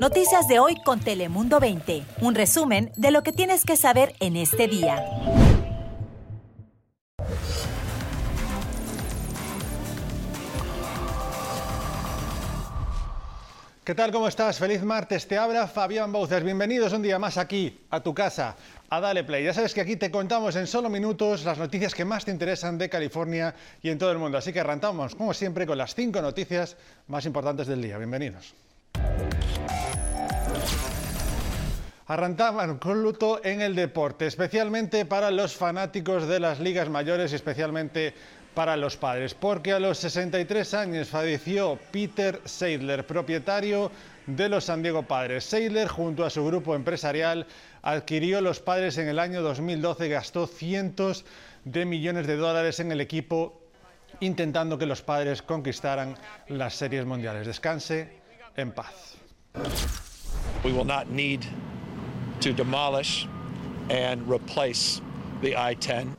Noticias de hoy con Telemundo 20. Un resumen de lo que tienes que saber en este día. ¿Qué tal? ¿Cómo estás? Feliz martes. Te habla Fabián Bouces. Bienvenidos un día más aquí, a tu casa, a Dale Play. Ya sabes que aquí te contamos en solo minutos las noticias que más te interesan de California y en todo el mundo. Así que arrancamos, como siempre, con las cinco noticias más importantes del día. Bienvenidos. Arrancaban con luto en el deporte, especialmente para los fanáticos de las ligas mayores especialmente para los padres, porque a los 63 años falleció Peter Seidler, propietario de los San Diego Padres. Seidler, junto a su grupo empresarial, adquirió los padres en el año 2012 y gastó cientos de millones de dólares en el equipo, intentando que los padres conquistaran las series mundiales. Descanse en paz. We will not need to demolish and replace the I-10.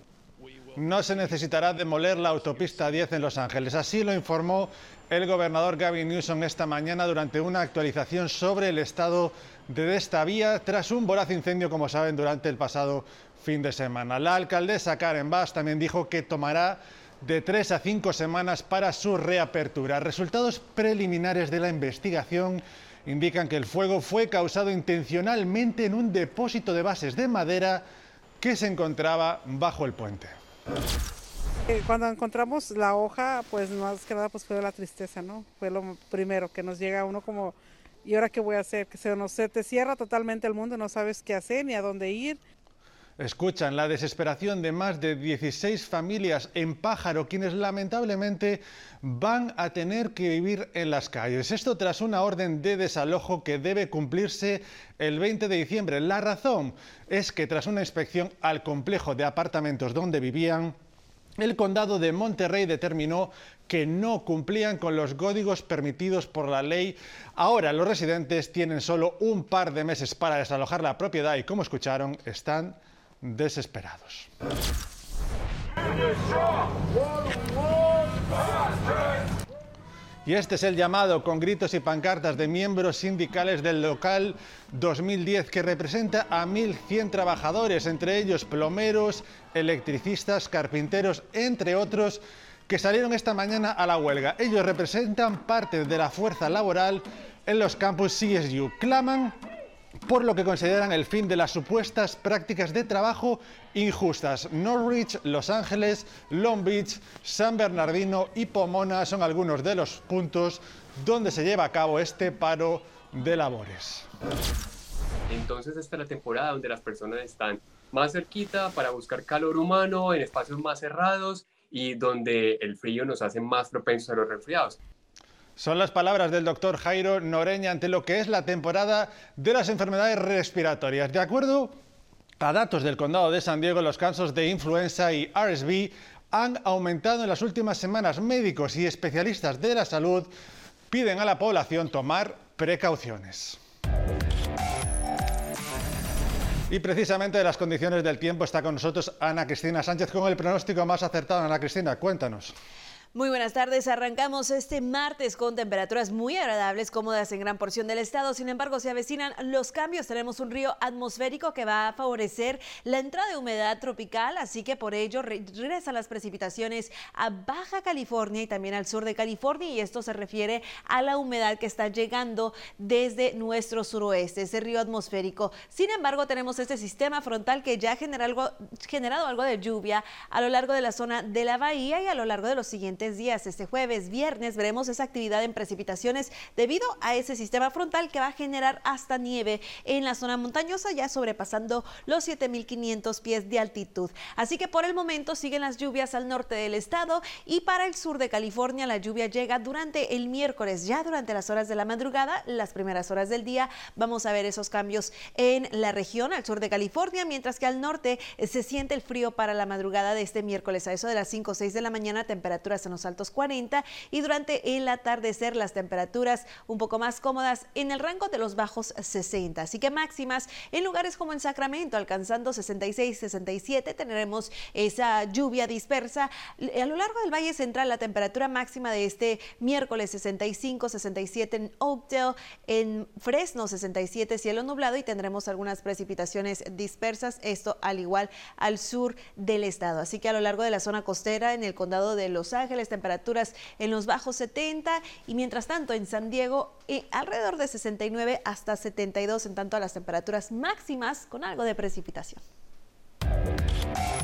no se necesitará demoler la autopista 10 en Los Ángeles. Así lo informó el gobernador Gavin Newsom esta mañana durante una actualización sobre el estado de esta vía tras un voraz incendio, como saben, durante el pasado fin de semana. La alcaldesa Karen Bass también dijo que tomará de tres a cinco semanas para su reapertura. Resultados preliminares de la investigación indican que el fuego fue causado intencionalmente en un depósito de bases de madera que se encontraba bajo el puente. Eh, cuando encontramos la hoja, pues más que nada pues fue la tristeza, ¿no? Fue lo primero que nos llega a uno como, ¿y ahora qué voy a hacer? Que se, nos, se te cierra totalmente el mundo, no sabes qué hacer ni a dónde ir. Escuchan la desesperación de más de 16 familias en Pájaro, quienes lamentablemente van a tener que vivir en las calles. Esto tras una orden de desalojo que debe cumplirse el 20 de diciembre. La razón es que tras una inspección al complejo de apartamentos donde vivían, el condado de Monterrey determinó que no cumplían con los códigos permitidos por la ley. Ahora los residentes tienen solo un par de meses para desalojar la propiedad y como escucharon, están desesperados. Y este es el llamado con gritos y pancartas de miembros sindicales del local 2010 que representa a 1.100 trabajadores, entre ellos plomeros, electricistas, carpinteros, entre otros, que salieron esta mañana a la huelga. Ellos representan parte de la fuerza laboral en los campus CSU. Claman por lo que consideran el fin de las supuestas prácticas de trabajo injustas. Norwich, Los Ángeles, Long Beach, San Bernardino y Pomona son algunos de los puntos donde se lleva a cabo este paro de labores. Entonces esta es la temporada donde las personas están más cerquita para buscar calor humano en espacios más cerrados y donde el frío nos hace más propensos a los resfriados. Son las palabras del doctor Jairo Noreña ante lo que es la temporada de las enfermedades respiratorias. De acuerdo a datos del condado de San Diego, los casos de influenza y RSV han aumentado en las últimas semanas. Médicos y especialistas de la salud piden a la población tomar precauciones. Y precisamente de las condiciones del tiempo está con nosotros Ana Cristina Sánchez con el pronóstico más acertado. Ana Cristina, cuéntanos. Muy buenas tardes. Arrancamos este martes con temperaturas muy agradables, cómodas en gran porción del estado. Sin embargo, se avecinan los cambios. Tenemos un río atmosférico que va a favorecer la entrada de humedad tropical, así que por ello regresan las precipitaciones a Baja California y también al sur de California. Y esto se refiere a la humedad que está llegando desde nuestro suroeste, ese río atmosférico. Sin embargo, tenemos este sistema frontal que ya ha generado algo, de lluvia a lo largo de la zona de la bahía y a lo largo de los siguientes días. Este jueves, viernes, veremos esa actividad en precipitaciones debido a ese sistema frontal que va a generar hasta nieve en la zona montañosa, ya sobrepasando los 7500 pies de altitud. Así que por el momento siguen las lluvias al norte del estado y para el sur de California la lluvia llega durante el miércoles, ya durante las horas de la madrugada, las primeras horas del día. Vamos a ver esos cambios en la región al sur de California, mientras que al norte se siente el frío para la madrugada de este miércoles. A eso de las 5 o 6 de la mañana, temperaturas en los altos 40 y durante el atardecer las temperaturas un poco más cómodas en el rango de los bajos 60. Así que máximas en lugares como en Sacramento, alcanzando 66, 67, tendremos esa lluvia dispersa. A lo largo del Valle Central, la temperatura máxima de este miércoles 65, 67 en Oakdale, en Fresno 67, cielo nublado y tendremos algunas precipitaciones dispersas, esto al igual al sur del estado. Así que a lo largo de la zona costera, en el condado de Los Ángeles, temperaturas en los bajos 70 y mientras tanto en San Diego eh, alrededor de 69 hasta 72 en tanto a las temperaturas máximas con algo de precipitación.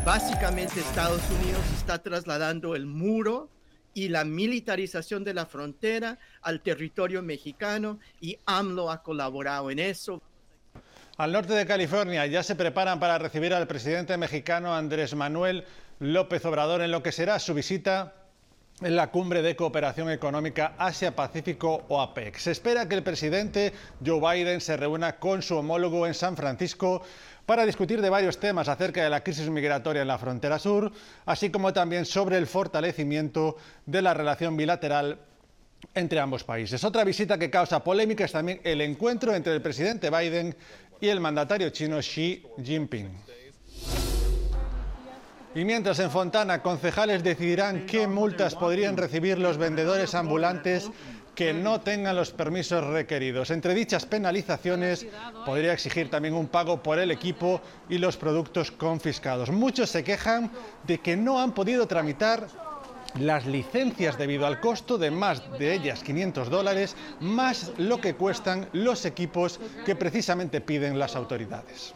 Básicamente Estados Unidos está trasladando el muro y la militarización de la frontera al territorio mexicano y AMLO ha colaborado en eso. Al norte de California ya se preparan para recibir al presidente mexicano Andrés Manuel López Obrador en lo que será su visita en la cumbre de cooperación económica Asia-Pacífico o APEC. Se espera que el presidente Joe Biden se reúna con su homólogo en San Francisco para discutir de varios temas acerca de la crisis migratoria en la frontera sur, así como también sobre el fortalecimiento de la relación bilateral entre ambos países. Otra visita que causa polémica es también el encuentro entre el presidente Biden y el mandatario chino Xi Jinping. Y mientras en Fontana, concejales decidirán qué multas podrían recibir los vendedores ambulantes que no tengan los permisos requeridos. Entre dichas penalizaciones podría exigir también un pago por el equipo y los productos confiscados. Muchos se quejan de que no han podido tramitar las licencias debido al costo de más de ellas 500 dólares, más lo que cuestan los equipos que precisamente piden las autoridades.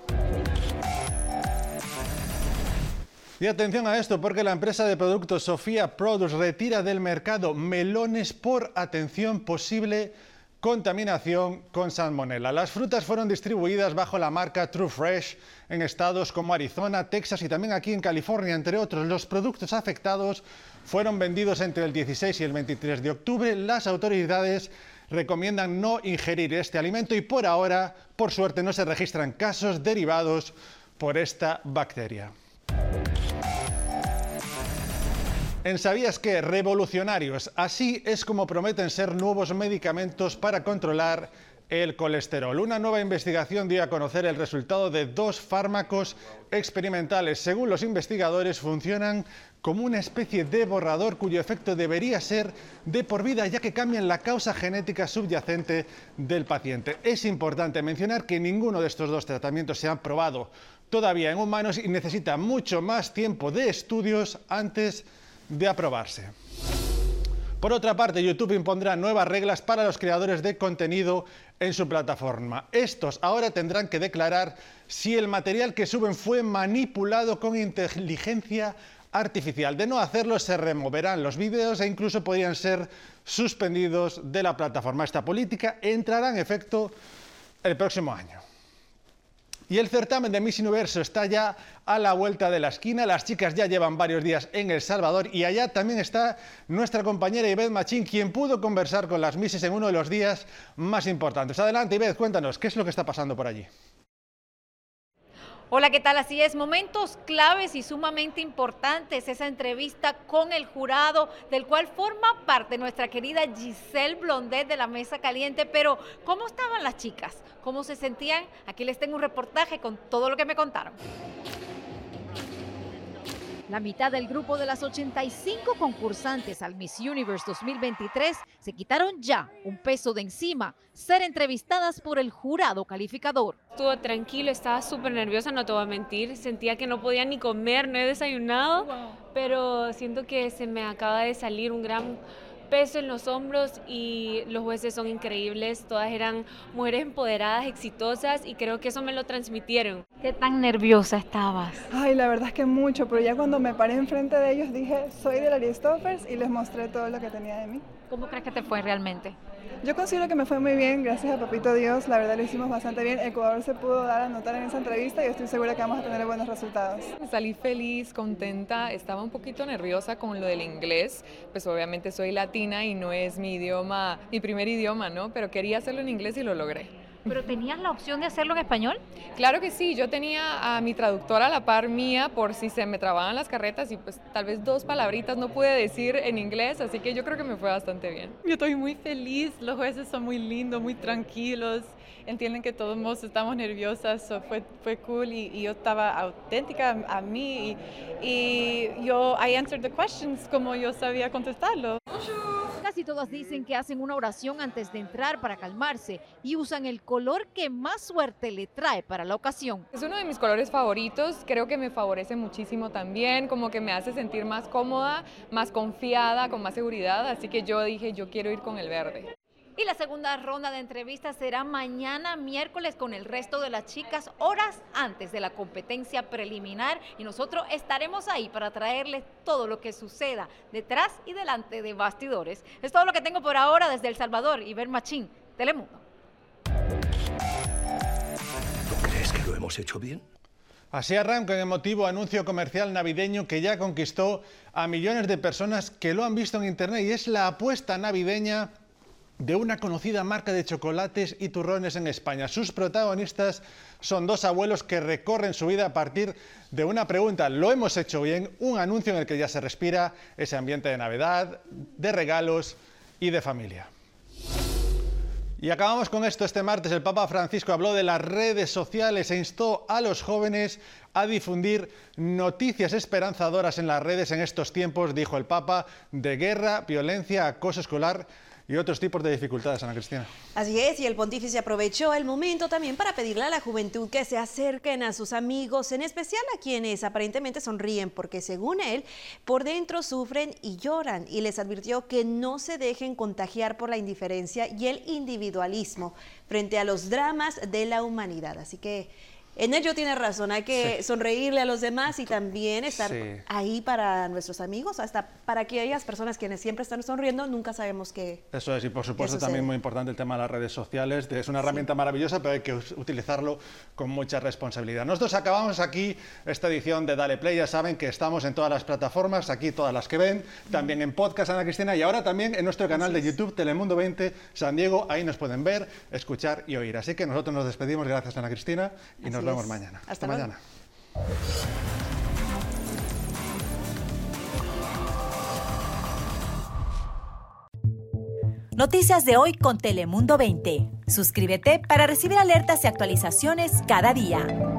Y atención a esto porque la empresa de productos Sofía Produce retira del mercado melones por atención posible contaminación con salmonella. Las frutas fueron distribuidas bajo la marca True Fresh en estados como Arizona, Texas y también aquí en California, entre otros. Los productos afectados fueron vendidos entre el 16 y el 23 de octubre. Las autoridades recomiendan no ingerir este alimento y por ahora, por suerte, no se registran casos derivados por esta bacteria. En ¿Sabías que Revolucionarios. Así es como prometen ser nuevos medicamentos para controlar el colesterol. Una nueva investigación dio a conocer el resultado de dos fármacos experimentales. Según los investigadores, funcionan como una especie de borrador cuyo efecto debería ser de por vida, ya que cambian la causa genética subyacente del paciente. Es importante mencionar que ninguno de estos dos tratamientos se ha probado todavía en humanos y necesita mucho más tiempo de estudios antes de de aprobarse. Por otra parte, YouTube impondrá nuevas reglas para los creadores de contenido en su plataforma. Estos ahora tendrán que declarar si el material que suben fue manipulado con inteligencia artificial. De no hacerlo, se removerán los vídeos e incluso podrían ser suspendidos de la plataforma. Esta política entrará en efecto el próximo año. Y el certamen de Miss Universo está ya a la vuelta de la esquina. Las chicas ya llevan varios días en El Salvador y allá también está nuestra compañera Ivette Machín, quien pudo conversar con las Misses en uno de los días más importantes. Adelante, Ivette, cuéntanos, ¿qué es lo que está pasando por allí? Hola, ¿qué tal? Así es, momentos claves y sumamente importantes, esa entrevista con el jurado, del cual forma parte nuestra querida Giselle Blondet de la Mesa Caliente, pero ¿cómo estaban las chicas? ¿Cómo se sentían? Aquí les tengo un reportaje con todo lo que me contaron. La mitad del grupo de las 85 concursantes al Miss Universe 2023 se quitaron ya un peso de encima, ser entrevistadas por el jurado calificador. Estuvo tranquilo, estaba súper nerviosa, no te voy a mentir, sentía que no podía ni comer, no he desayunado, pero siento que se me acaba de salir un gran peso en los hombros y los jueces son increíbles, todas eran mujeres empoderadas, exitosas y creo que eso me lo transmitieron. ¿Qué tan nerviosa estabas? Ay, la verdad es que mucho, pero ya cuando me paré enfrente de ellos dije, soy de la Aristophers y les mostré todo lo que tenía de mí. ¿Cómo crees que te fue realmente? Yo considero que me fue muy bien, gracias a Papito Dios, la verdad lo hicimos bastante bien. Ecuador se pudo dar a notar en esa entrevista y estoy segura que vamos a tener buenos resultados. Salí feliz, contenta, estaba un poquito nerviosa con lo del inglés, pues obviamente soy latina y no es mi idioma, mi primer idioma, ¿no? Pero quería hacerlo en inglés y lo logré. ¿Pero tenías la opción de hacerlo en español? Claro que sí, yo tenía a mi traductora a la par mía por si se me trababan las carretas y pues tal vez dos palabritas no pude decir en inglés, así que yo creo que me fue bastante bien. Yo estoy muy feliz, los jueces son muy lindos, muy tranquilos, entienden que todos estamos nerviosas, fue, fue cool y, yo estaba auténtica a, mí y, y, yo, I answered the questions como yo sabía contestarlo. Casi todas dicen que hacen una oración antes de entrar para calmarse y usan el color que más suerte le trae para la ocasión. Es uno de mis colores favoritos, creo que me favorece muchísimo también, como que me hace sentir más cómoda, más confiada, con más seguridad, así que yo dije, yo quiero ir con el verde. Y la segunda ronda de entrevistas será mañana miércoles con el resto de las chicas horas antes de la competencia preliminar y nosotros estaremos ahí para traerles todo lo que suceda detrás y delante de bastidores. Es todo lo que tengo por ahora desde El Salvador y Ver Machín, Telemundo. ¿Tú crees que lo hemos hecho bien? Así arranca el emotivo anuncio comercial navideño que ya conquistó a millones de personas que lo han visto en internet y es la apuesta navideña de una conocida marca de chocolates y turrones en España. Sus protagonistas son dos abuelos que recorren su vida a partir de una pregunta. ¿Lo hemos hecho bien? Un anuncio en el que ya se respira ese ambiente de Navidad, de regalos y de familia. Y acabamos con esto. Este martes el Papa Francisco habló de las redes sociales e instó a los jóvenes a difundir noticias esperanzadoras en las redes en estos tiempos, dijo el Papa, de guerra, violencia, acoso escolar y otros tipos de dificultades, Ana Cristina. Así es, y el pontífice aprovechó el momento también para pedirle a la juventud que se acerquen a sus amigos, en especial a quienes aparentemente sonríen, porque según él, por dentro sufren y lloran, y les advirtió que no se dejen contagiar por la indiferencia y el individualismo frente a los dramas de la humanidad. Así que en ello tiene razón, hay que sonreírle a los demás y también estar ahí para nuestros amigos, hasta para aquellas personas quienes siempre están sonriendo, nunca sabemos qué. Eso es, y por supuesto también muy importante el tema de las redes sociales, es una herramienta maravillosa, pero hay que utilizarlo con mucha responsabilidad. Nosotros acabamos aquí esta edición de Dale Play, ya saben que estamos en todas las plataformas, aquí todas las que ven, también en podcast Ana Cristina y ahora también en nuestro canal de YouTube Telemundo 20 San Diego, ahí nos pueden ver, escuchar y oír. Así que nosotros nos despedimos, gracias Ana Cristina, y nos vemos mañana. Hasta, mañana. Noticias de hoy con Telemundo 20. Suscríbete para recibir alertas y actualizaciones cada día.